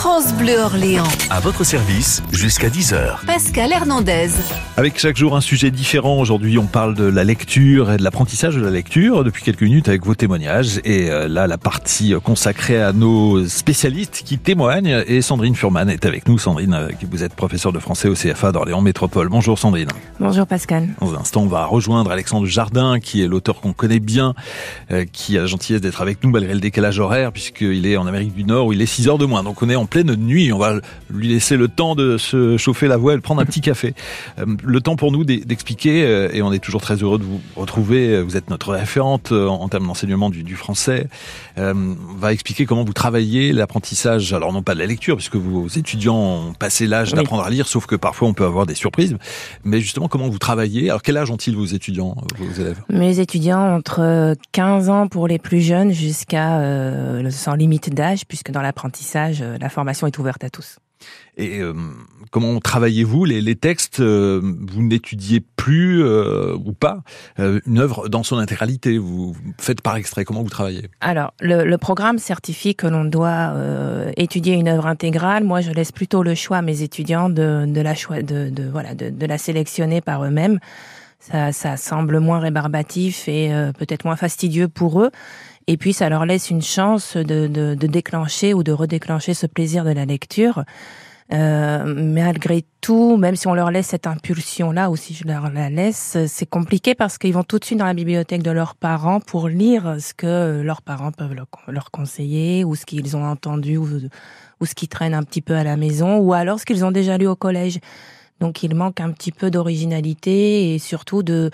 France Bleu Orléans. À votre service jusqu'à 10h. Pascal Hernandez. Avec chaque jour un sujet différent. Aujourd'hui, on parle de la lecture et de l'apprentissage de la lecture depuis quelques minutes avec vos témoignages. Et euh, là, la partie consacrée à nos spécialistes qui témoignent. Et Sandrine Furman est avec nous. Sandrine, euh, vous êtes professeure de français au CFA d'Orléans Métropole. Bonjour Sandrine. Bonjour Pascal. Dans un instant, on va rejoindre Alexandre Jardin, qui est l'auteur qu'on connaît bien, euh, qui a la gentillesse d'être avec nous malgré le décalage horaire, puisqu'il est en Amérique du Nord où il est 6 heures de moins. Donc on est en pleine nuit. On va lui laisser le temps de se chauffer la voix et de prendre un petit café. Euh, le temps pour nous d'expliquer, euh, et on est toujours très heureux de vous retrouver. Euh, vous êtes notre référente en termes d'enseignement du, français. va expliquer comment vous travaillez l'apprentissage. Alors non pas de la lecture, puisque vos étudiants ont passé l'âge d'apprendre à lire, sauf que parfois on peut avoir des surprises. Mais justement, comment vous travaillez? Alors quel âge ont-ils vos étudiants, vos élèves? Mes étudiants entre 15 ans pour les plus jeunes jusqu'à sans limite d'âge, puisque dans l'apprentissage, la formation est ouverte à tous. Et euh, comment travaillez-vous les, les, textes euh, Vous n'étudiez plus euh, ou pas une œuvre dans son intégralité Vous faites par extrait Comment vous travaillez? Alors, le, le, programme certifie que l'on doit étudier une œuvre intégrale. Moi, je laisse plutôt le choix à mes étudiants de, de la choix, de, de, voilà, de, de la sélectionner par eux-mêmes. Ça, ça, semble moins rébarbatif et peut-être moins fastidieux pour eux. Et puis, ça leur laisse une chance de, de, de déclencher ou de redéclencher ce plaisir de la lecture. Euh, malgré tout, même si on leur laisse cette impulsion-là, ou si je leur la laisse, c'est compliqué parce qu'ils vont tout de suite dans la bibliothèque de leurs parents pour lire ce que leurs parents peuvent leur conseiller, ou ce qu'ils ont entendu, ou, ou ce qui traîne un petit peu à la maison, ou alors ce qu'ils ont déjà lu au collège. Donc il manque un petit peu d'originalité et surtout de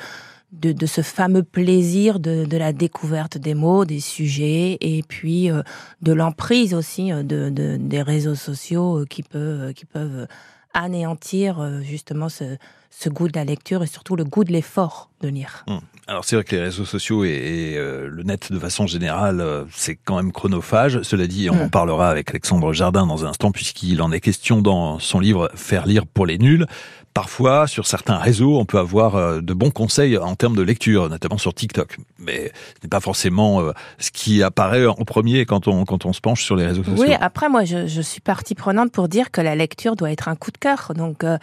de, de, ce fameux plaisir de, de, la découverte des mots, des sujets, et puis euh, de l'emprise aussi euh, de, des réseaux sociaux euh, qui, peut, qui peuvent anéantir justement ce, ce, goût de la lecture et surtout le goût de l'effort de lire. Hum. Alors c'est vrai que les réseaux sociaux et, et le net de façon générale, c'est quand même chronophage. Cela dit, on hum. en parlera avec Alexandre Jardin dans un instant puisqu'il en est question dans son livre Faire lire pour les nuls parfois, sur certains réseaux, on peut avoir euh, de bons conseils en termes de lecture, notamment sur TikTok. Mais ce n'est pas forcément euh, ce qui apparaît en premier quand on, quand on se penche sur les réseaux sociaux. Oui, après, moi, je, je suis partie prenante pour dire que la lecture doit être un coup de cœur. Donc, euh,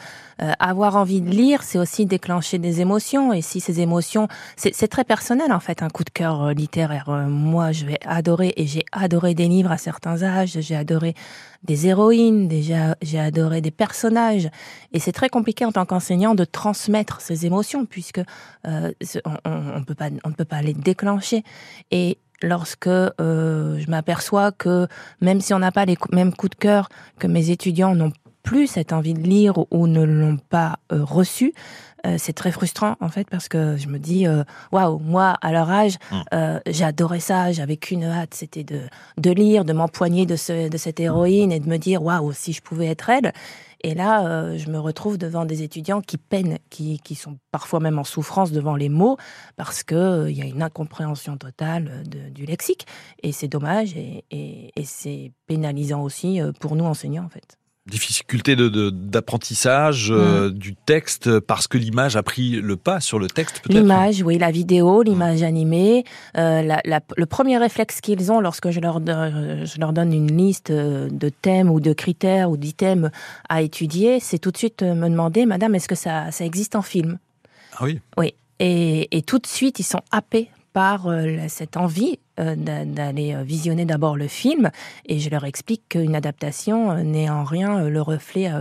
avoir envie de lire, c'est aussi déclencher des émotions. Et si ces émotions, c'est très personnel, en fait, un coup de cœur littéraire. moi, je vais adorer, et j'ai adoré des livres à certains âges, j'ai adoré des héroïnes, déjà j'ai adoré des personnages. Et c'est très compliqué en tant qu'enseignant de transmettre ces émotions puisque euh, on, ne peut pas on ne peut pas les déclencher. Et lorsque euh, je m'aperçois que même si on n'a pas les mêmes coups de cœur que mes étudiants n'ont plus cette envie de lire ou ne l'ont pas euh, reçu, euh, c'est très frustrant en fait parce que je me dis euh, waouh moi à leur âge euh, j'adorais ça j'avais qu'une hâte c'était de de lire de m'empoigner de ce de cette héroïne et de me dire waouh si je pouvais être elle. Et là je me retrouve devant des étudiants qui peinent qui qui sont parfois même en souffrance devant les mots parce que il y a une incompréhension totale de, du lexique. Et c'est dommage et, et, et c'est pénalisant aussi pour nous enseignants en fait difficulté de d'apprentissage euh, mm. du texte parce que l'image a pris le pas sur le texte peut-être? L'image oui la vidéo l'image mm. animée euh, la, la, le premier réflexe qu'ils ont lorsque je leur je leur donne une liste euh, de thèmes ou de critères ou d'items à étudier c'est tout de suite me demander madame est-ce que ça ça existe en film? Ah oui oui et, et tout de suite ils sont happés par euh, cette envie euh, d'aller euh, visionner d'abord le film et je leur explique qu'une adaptation n'est en rien le reflet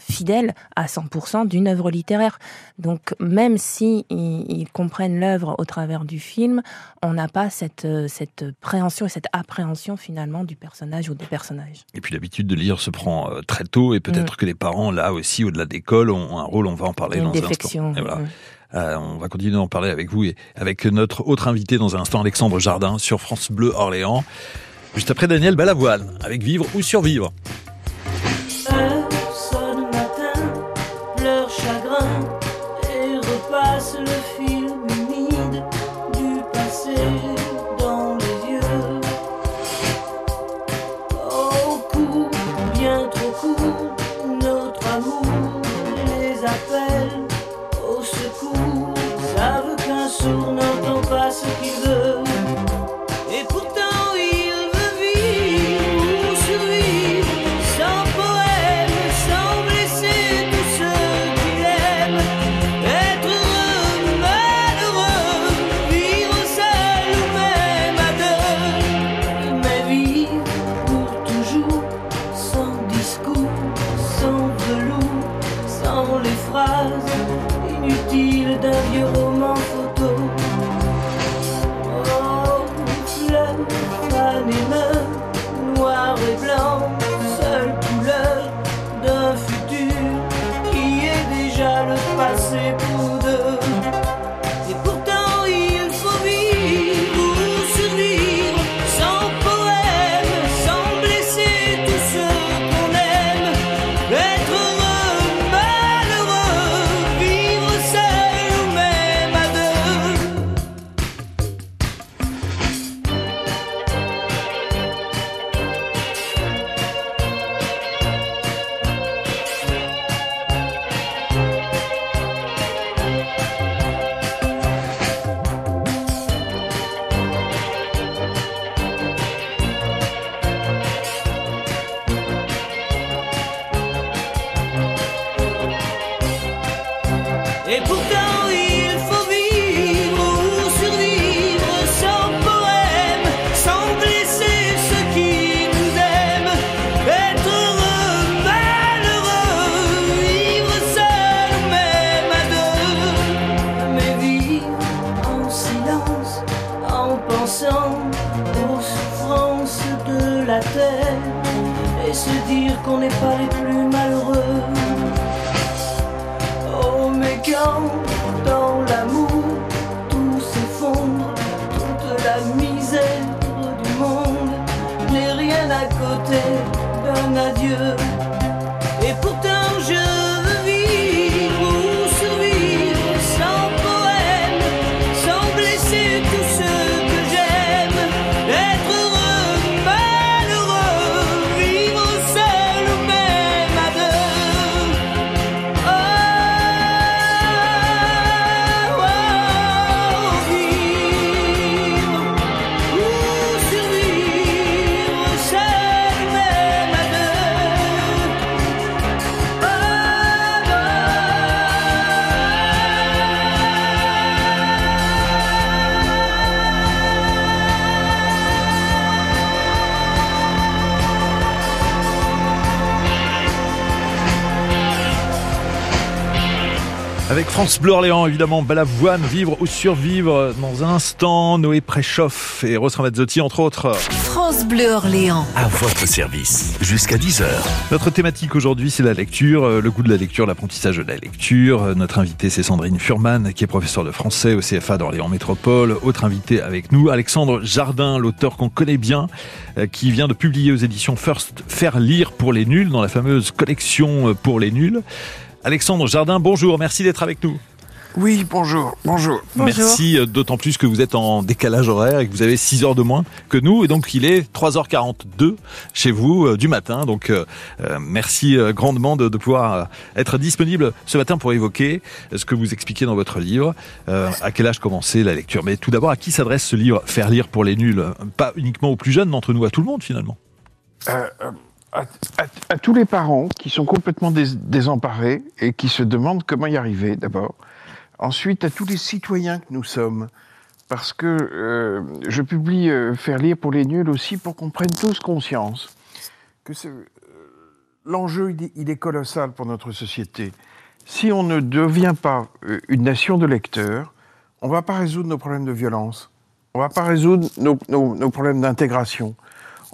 fidèle à 100% d'une œuvre littéraire. Donc même si ils, comprennent l'œuvre au travers du film, on n'a pas cette, cette préhension et cette appréhension finalement du personnage ou des personnages. Et puis l'habitude de lire se prend très tôt et peut-être mm. que les parents là aussi au-delà d'école ont un rôle, on va en parler dans un instant. Et voilà. Mm. Euh, on va continuer à en parler avec vous et avec notre autre invité dans un instant, Alexandre Jardin, sur France Bleu Orléans. Juste après Daniel Balavoine, avec Vivre ou survivre. Et pourtant il faut vivre ou survivre sans poème, sans blesser ceux qui nous aiment. Être heureux, malheureux, vivre seul ou même à deux. Mais vivre en silence, en pensant aux souffrances de la terre. Et se dire qu'on n'est pas les adieu. Avec France Bleu Orléans, évidemment, Balavoine, vivre ou survivre dans un instant, Noé Préchoff et Rose Ramazzotti, entre autres. France Bleu Orléans. À votre service. Jusqu'à 10h. Notre thématique aujourd'hui, c'est la lecture, euh, le goût de la lecture, l'apprentissage de la lecture. Euh, Notre invitée, c'est Sandrine Furman, qui est professeure de français au CFA d'Orléans Métropole. Autre invité avec nous, Alexandre Jardin, l'auteur qu'on connaît bien, euh, qui vient de publier aux éditions First Faire lire pour les nuls, dans la fameuse collection pour les nuls. Alexandre Jardin, bonjour, merci d'être avec nous. Oui, bonjour, bonjour. Merci, euh, d'autant plus que vous êtes en décalage horaire et que vous avez 6 heures de moins que nous. Et donc, il est 3h42 chez vous euh, du matin. Donc, euh, merci grandement de, de pouvoir euh, être disponible ce matin pour évoquer ce que vous expliquez dans votre livre. Euh, à quel âge commencer la lecture? Mais tout d'abord, à qui s'adresse ce livre? Faire lire pour les nuls Pas uniquement aux plus jeunes d'entre nous, à tout le monde finalement. À, tous les parents qui sont complètement dés- désemparés et qui se demandent comment y arriver d'abord. Ensuite, à tous les citoyens que nous sommes. Parce que euh, je publie euh, Faire lire pour les nuls aussi pour qu'on prenne tous conscience que euh, l'enjeu, il, est- colossal pour notre société. Si on ne devient pas une nation de lecteurs, on ne va pas résoudre nos problèmes de violence. On ne va pas résoudre nos problèmes d'intégration.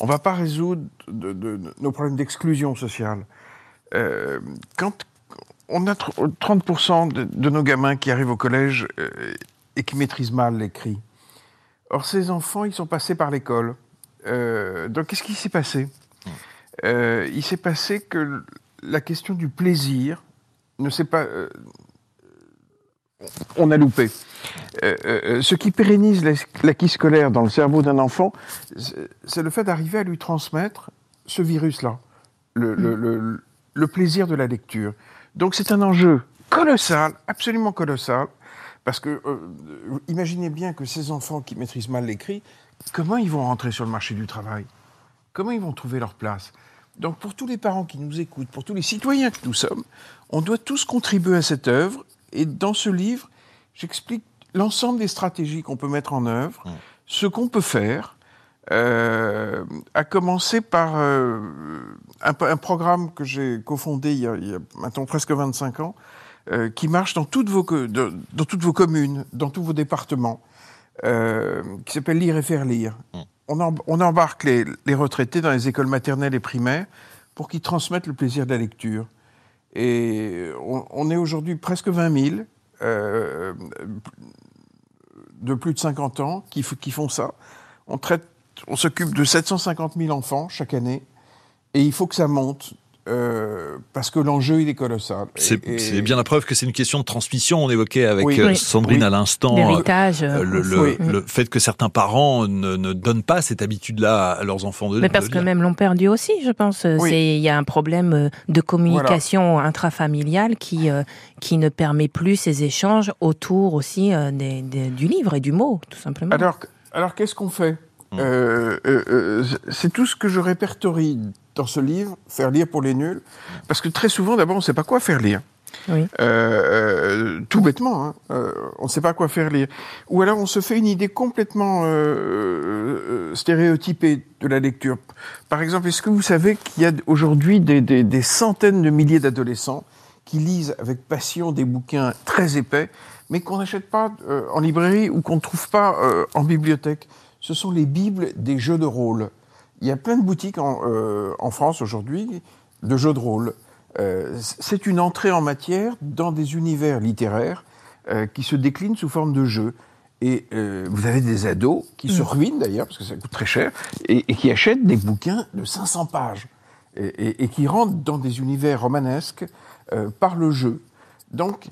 On ne va pas résoudre nos problèmes d'exclusion sociale. Euh, quand on a tr- 30% de, nos gamins qui arrivent au collège euh, et qui maîtrisent mal l'écrit. Or, ces enfants, ils sont passés par l'école. Euh, donc, qu'est-ce qui s'est passé? Il s'est passé que la question du plaisir ne s'est pas. Euh, on a loupé. Euh, euh, ce qui pérennise la- l'acquis scolaire dans le cerveau d'un enfant, c'est c'est le fait d'arriver à lui transmettre ce virus-là, le, le- le- le plaisir de la lecture. Donc c'est un enjeu colossal, absolument colossal, parce que euh, imaginez bien que ces enfants qui maîtrisent mal l'écrit, comment ils vont rentrer sur le marché du travail? Comment ils vont trouver leur place? Donc pour tous les parents qui nous écoutent, pour tous les citoyens que nous sommes, on doit tous contribuer à cette œuvre. Et dans ce livre, j'explique l'ensemble des stratégies qu'on peut mettre en œuvre, ce qu'on peut faire, euh, à commencer par euh, un, un programme que j'ai cofondé il y, a, il y a maintenant presque 25 ans, euh, qui marche dans toutes vos, co- de- dans toutes vos communes, dans tous vos départements, qui s'appelle Lire et faire lire. On, em- on embarque les, les retraités dans les écoles maternelles et primaires pour qu'ils transmettent le plaisir de la lecture. Et on, est aujourd'hui presque 20 000 euh, de plus de 50 ans qui, font ça. On on s'occupe de 750 000 enfants chaque année, et il faut que ça monte euh, parce que l'enjeu il est colossal. C'est Et- bien la preuve que c'est une question de transmission. On évoquait avec Oui. euh. Sandrine Oui. à l'instant. L'héritage. euh, euh, le, le- Oui. le fait que certains parents ne, ne donnent pas cette habitude-là à leurs enfants de Mais parce de que lire. même l'ont perdu aussi, je pense. Il y a un problème de communication intrafamiliale qui euh, qui ne permet plus ces échanges autour aussi euh, des, des- du livre et du mot, tout simplement. Alors, alors qu'est-ce qu'on fait? Euh, euh, euh, C'est tout ce que je répertorie dans ce livre, Faire lire pour les nuls, parce que très souvent, d'abord, on ne sait pas quoi faire lire. Oui. Euh, euh, tout bêtement, hein. Euh, on ne sait pas quoi faire lire. Ou alors on se fait une idée complètement stéréotypée de la lecture. Par exemple, est-ce que vous savez qu'il y a aujourd'hui des, des- des centaines de milliers d'adolescents qui lisent avec passion des bouquins très épais, mais qu'on n'achète pas euh, en librairie ou qu'on ne trouve pas euh, en bibliothèque? Ce sont les bibles des jeux de rôle. Il y a plein de boutiques en, euh, en France aujourd'hui de jeux de rôle. Euh, c'est une entrée en matière dans des univers littéraires euh, qui se déclinent sous forme de jeux. Et vous avez des ados qui se ruinent d'ailleurs, parce que ça coûte très cher, et, et qui achètent des bouquins de 500 pages, et, et- et qui rentrent dans des univers romanesques par le jeu. Donc,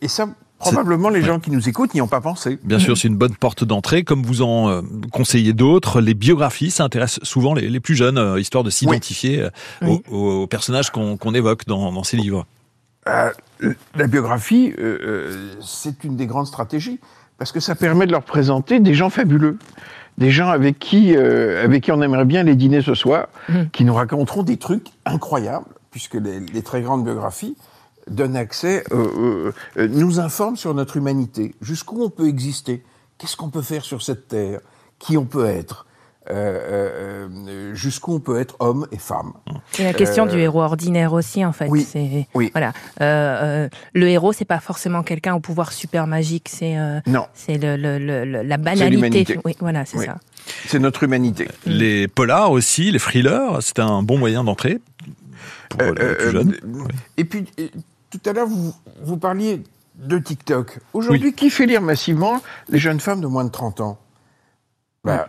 et ça, probablement les gens qui nous écoutent n'y ont pas pensé. Bien sûr, c'est une bonne porte d'entrée. Comme vous en euh, conseillez d'autres, les biographies, ça intéresse souvent les, les plus jeunes, euh, histoire de s'identifier euh, Oui. aux, aux personnages qu'on évoque dans, dans ces livres. Euh, la biographie, c'est une des grandes stratégies, parce que ça permet de leur présenter des gens fabuleux, des gens avec qui, euh, avec qui on aimerait bien les dîner ce soir, Mhm. qui nous raconteront des trucs incroyables, puisque les, les très grandes biographies donnent accès, euh, euh, euh, nous informent sur notre humanité, jusqu'où on peut exister, qu'est-ce qu'on peut faire sur cette terre, qui on peut être, euh, euh, euh, jusqu'où on peut être homme et femme. Et la question Euh, du héros ordinaire aussi, en fait. oui, c'est oui. voilà. Euh, euh, le héros, c'est pas forcément quelqu'un au pouvoir super magique. C'est euh, Non, c'est le, le- le- le- la banalité. Oui, voilà, c'est Oui. ça. c'est notre humanité. Les polars aussi, les thrillers, c'est un bon moyen d'entrée pour les plus euh, jeunes. euh, Et puis, tout à l'heure, vous, vous parliez de TikTok. Aujourd'hui, qui fait lire massivement les jeunes femmes de moins de 30 ans? Bah,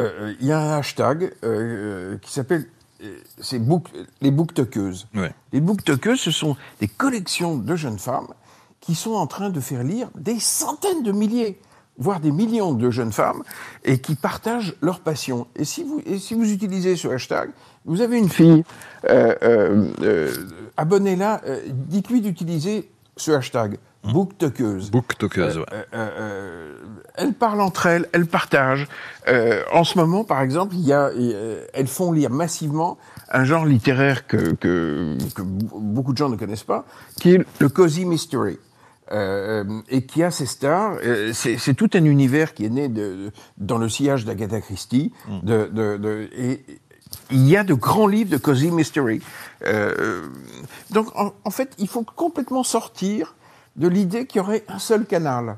euh, Il y a un hashtag euh, qui s'appelle euh, c'est book- les booktokeuses. Les booktokeuses, ce sont des collections de jeunes femmes qui sont en train de faire lire des centaines de milliers, voire des millions de jeunes femmes, et qui partagent leur passion. Et si vous, et si vous utilisez ce hashtag, vous avez une fille, euh, euh, euh, abonnez-la, euh, dites-lui d'utiliser ce hashtag, booktokeuse. Booktokeuse, ouais. Elles parlent entre elles, elles partagent. Euh, en ce moment, par exemple, il y a, elles font lire massivement un genre littéraire que, que, que beaucoup de gens ne connaissent pas, qui est le cozy mystery. Euh, et qui a ses stars. Euh, C'est c'est tout un univers qui est né de, de- dans le sillage d'Agatha Christie. De, de, de- et il y a de grands livres de cozy mystery. Euh, donc, en, fait, il faut complètement sortir de l'idée qu'il y aurait un seul canal.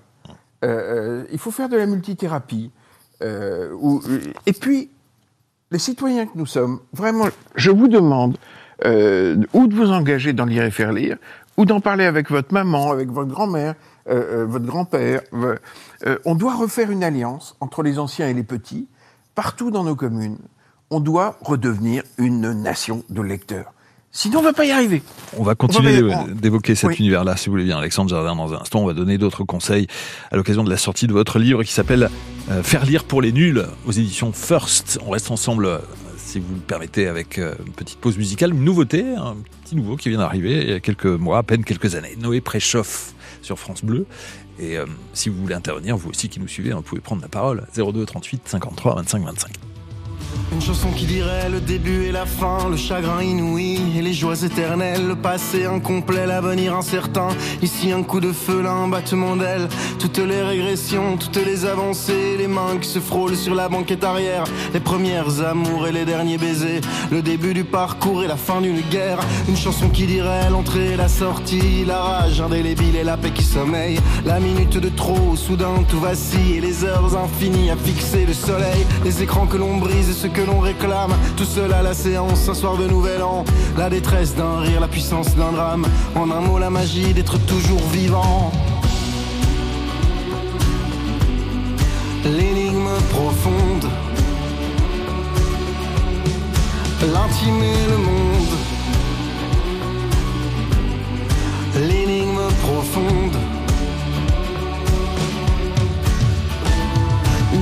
Euh, euh, il faut faire de la multithérapie. Euh, et puis, les citoyens que nous sommes, vraiment, je vous demande euh, ou de vous engager dans lire et faire lire, ou d'en parler avec votre maman, avec votre grand-mère, euh, euh, votre grand-père. Euh, euh, on doit refaire une alliance entre les anciens et les petits, partout dans nos communes. On doit redevenir une nation de lecteurs. Sinon, on va pas y arriver. On va continuer d'évoquer cet Oui. univers-là, si vous voulez bien, Alexandre Jardin, dans un instant. On va donner d'autres conseils à l'occasion de la sortie de votre livre qui s'appelle euh, Faire lire pour les nuls aux éditions First. On reste ensemble, euh, si vous le permettez, avec euh, une petite pause musicale, une nouveauté, un petit nouveau qui vient d'arriver il y a quelques mois, à peine quelques années. Noé Préchauffe sur France Bleu. Et euh, si vous voulez intervenir, vous aussi qui nous suivez, hein, vous pouvez prendre la parole. 02 38 53 25 25. Une chanson qui dirait le début et la fin, le chagrin inouï et les joies éternelles, le passé incomplet, l'avenir incertain. Ici un coup de feu, là un battement d'aile, toutes les régressions, toutes les avancées, les mains qui se frôlent sur la banquette arrière, les premières amours et les derniers baisers, le début du parcours et la fin d'une guerre. Une chanson qui dirait l'entrée et la sortie, la rage indélébile et la paix qui sommeille, la minute de trop, soudain tout vacille et les heures infinies à fixer le soleil, les écrans que l'on brise ce que l'on réclame, tout seul à la séance, un soir de nouvel an, la détresse d'un rire, la puissance d'un drame, en un mot la magie d'être toujours vivant. L'énigme profonde, l'intime et le monde. L'énigme profonde.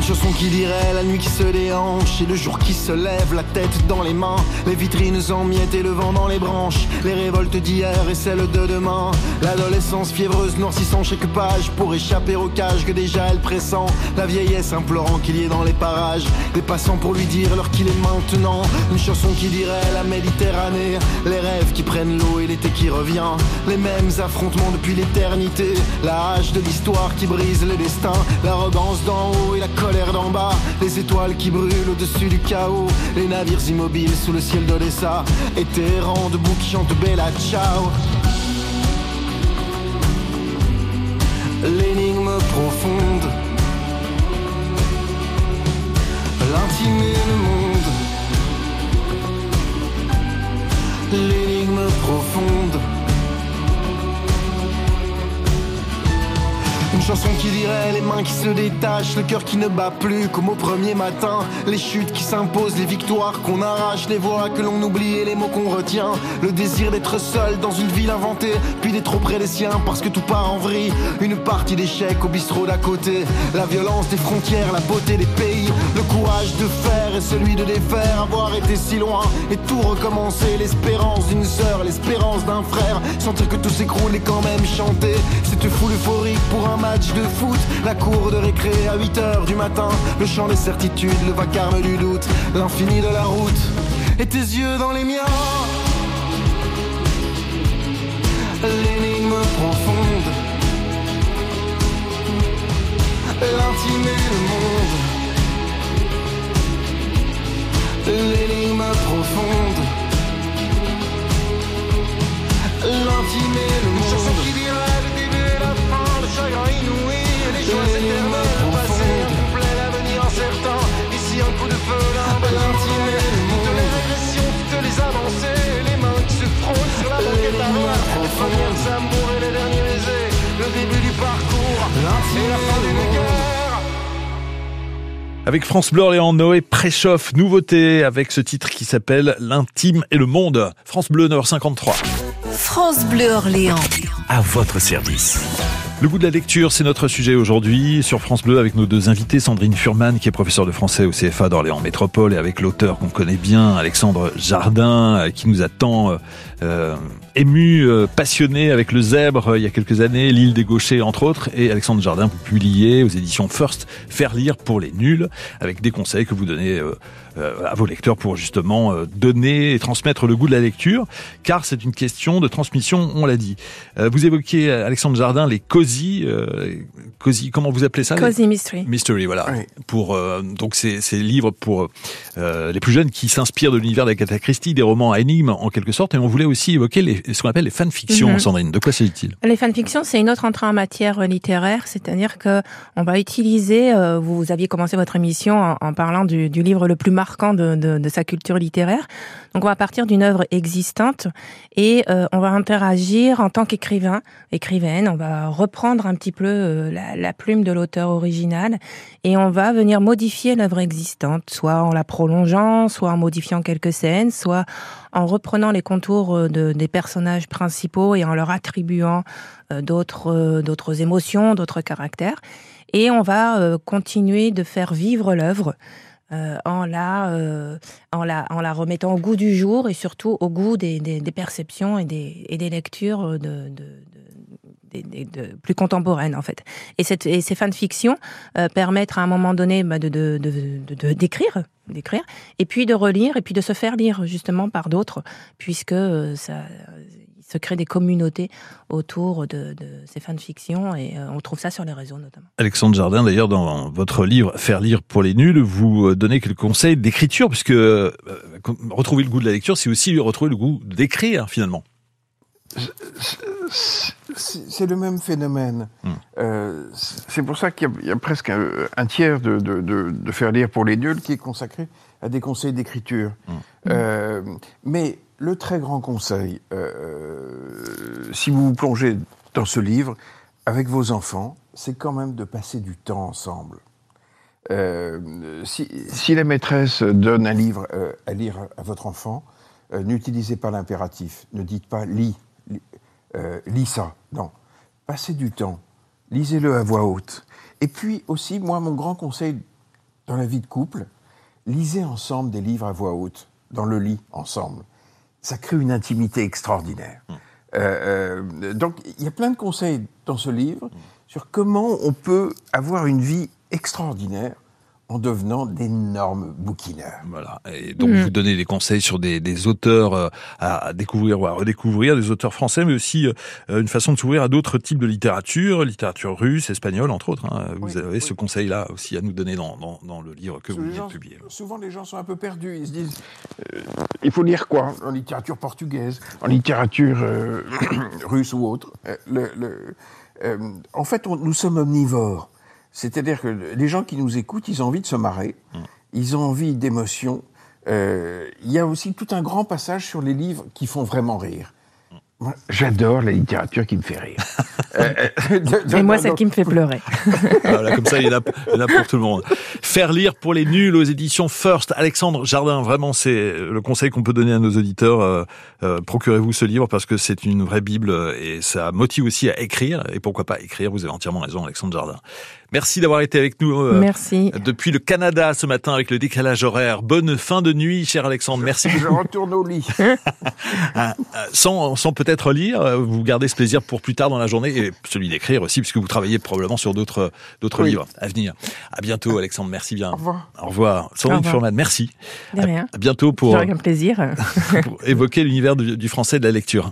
Une chanson qui dirait la nuit qui se déhanche et le jour qui se lève, la tête dans les mains, les vitrines en miettes et le vent dans les branches, les révoltes d'hier et celles de demain, l'adolescence fiévreuse noircissant chaque page pour échapper au cage que déjà elle pressent, la vieillesse implorant qu'il y ait dans les parages, des passants pour lui dire l'heure qu'il est maintenant, une chanson qui dirait la Méditerranée, les rêves qui prennent l'eau et l'été qui revient, les mêmes affrontements depuis l'éternité, la hache de l'histoire qui brise les destins, l'arrogance d'en haut et la colère d'en bas, les étoiles qui brûlent au-dessus du chaos, les navires immobiles sous le ciel d'Odessa, et errants debout qui chantent Bella Ciao. L'énigme profonde, l'intime et le monde. Qui dirait les mains qui se détachent, le cœur qui ne bat plus comme au premier matin, les chutes qui s'imposent, les victoires qu'on arrache, les voix que l'on oublie et les mots qu'on retient, le désir d'être seul dans une ville inventée, puis d'être auprès des siens parce que tout part en vrille, une partie d'échec au bistrot d'à côté, la violence des frontières, la beauté des pays, le courage de faire et celui de défaire, avoir été si loin et tout recommencer, l'espérance d'une sœur, l'espérance d'un frère, sentir que tout s'écroule et quand même chanter, cette foule euphorique pour un match de foot, la cour de récré à 8h du matin, le chant des certitudes, le vacarme du doute, l'infini de la route, et tes yeux dans les miens. L'énigme profonde, l'intime et le monde. L'énigme profonde, Avec France Bleu Orléans, Noé préchauffe, nouveauté avec ce titre qui s'appelle L'intime et le monde. France Bleu 9h53. France Bleu Orléans. À votre service. Le goût de la lecture, c'est notre sujet aujourd'hui sur France Bleu avec nos deux invités, Sandrine Furman qui est professeure de français au CFA d'Orléans Métropole et avec l'auteur qu'on connaît bien, Alexandre Jardin, euh, qui nous a tant euh, euh, ému, euh, passionné avec le zèbre euh, il y a quelques années, l'île des gauchers entre autres, et Alexandre Jardin, vous publiez aux éditions First Faire lire pour les nuls, avec des conseils que vous donnez euh, euh, à vos lecteurs pour justement euh, donner et transmettre le goût de la lecture, car c'est une question de transmission, on l'a dit. Euh, vous évoquiez, Alexandre Jardin, les cozy, euh, cozy, comment vous appelez ça les- Cozy Mystery. Mystery, voilà. Oui. Pour euh, donc ces, ces livres pour euh, les plus jeunes qui s'inspirent de l'univers d'Agatha Christie, des romans à énigmes en quelque sorte. Et on voulait aussi évoquer les, ce qu'on appelle les fanfictions, Mhm. Sandrine. De quoi s'agit-il? Les fanfictions, c'est une autre entrée en matière euh, littéraire, c'est-à-dire que on va utiliser. euh, vous, vous aviez commencé votre émission en, en parlant du, du livre le plus marquant de, de, de sa culture littéraire. Donc, on va partir d'une œuvre existante et euh, on va interagir en tant qu'écrivain, écrivaine. On va reprendre un petit peu euh, la, la plume de l'auteur original et on va venir modifier l'œuvre existante, soit en la prolongeant, soit en modifiant quelques scènes, soit en reprenant les contours euh, de, des personnages principaux et en leur attribuant euh, d'autres euh, d'autres émotions, d'autres caractères. Et on va continuer de faire vivre l'œuvre en, la, en, la, en la remettant au goût du jour et surtout au goût des, des, perceptions et des, et des lectures de- plus contemporaines en fait. Et, cette, et ces fanfictions euh, permettent à un moment donné bah, de, d'écrire, d'écrire, et puis de relire, et puis de se faire lire justement par d'autres, puisque euh, ça, se crée des communautés autour de, de ces fanfictions, et euh, on trouve ça sur les réseaux notamment. Alexandre Jardin, d'ailleurs, dans votre livre Faire lire pour les nuls, vous euh, donnez quelques conseils d'écriture, puisque retrouver le goût de la lecture, c'est aussi retrouver le goût d'écrire, finalement. C'est le même phénomène. Hmm. Euh, c'est pour ça qu'il y a- il y, a presque un, un tiers de, de, de- de faire lire pour les nuls qui est consacré à des conseils d'écriture. Euh, mais le très grand conseil, euh, si vous vous plongez dans ce livre avec vos enfants, c'est quand même de passer du temps ensemble. Si, si la maîtresse donne un livre à lire à, votre enfant, n'utilisez pas l'impératif. Ne dites pas lis, euh, lis ça. Non. Passez du temps. Lisez-le à voix haute. Et puis aussi, moi, mon grand conseil dans la vie de couple, lisez ensemble des livres à voix haute, dans le lit, ensemble. Ça crée une intimité extraordinaire. Euh, euh, donc, il y a plein de conseils dans ce livre sur comment on peut avoir une vie extraordinaire en devenant d'énormes bouquineurs. Voilà. Et donc, vous donnez des conseils sur des, des auteurs euh, à découvrir ou à redécouvrir, des auteurs français, mais aussi euh, une façon de s'ouvrir à d'autres types de littérature, littérature russe, espagnole, entre autres. hein. Vous Oui, avez oui. ce conseil-là aussi à nous donner dans, dans, dans le livre que vous venez de gens- publier. Souvent, les gens sont un peu perdus. Ils se disent euh, il faut lire quoi? En littérature portugaise, en littérature euh, russe ou autre. Euh, le- le- euh, en fait, on- nous sommes omnivores. C'est-à-dire que les gens qui nous écoutent, ils ont envie de se marrer, ils ont envie d'émotion. Euh, Il y a aussi tout un grand passage sur les livres qui font vraiment rire. Moi, J'adore la littérature qui me fait rire. Euh, euh, Et moi, celle qui me fait pleurer. Voilà, comme ça, il est, là, il est là pour tout le monde. Faire lire pour les nuls aux éditions First. Alexandre Jardin, vraiment, c'est le conseil qu'on peut donner à nos auditeurs. Euh, euh, Procurez-vous ce livre parce que c'est une vraie bible et ça motive aussi à écrire. Et pourquoi pas écrire Vous avez entièrement raison, Alexandre Jardin. Merci d'avoir été avec nous. euh, Merci. Depuis le Canada ce matin avec le décalage horaire. Bonne fin de nuit, cher Alexandre. Merci Je beaucoup. retourne au lit. Euh, sans, sans peut-être lire, euh, vous gardez ce plaisir pour plus tard dans la journée et celui d'écrire aussi, puisque vous travaillez probablement sur d'autres d'autres Oui. livres à venir. À bientôt, Alexandre. Merci bien. Au revoir. Au revoir. Sandrine. Furman, merci. De rien. À bientôt pour, un plaisir. pour évoquer l'univers du, du français et de la lecture.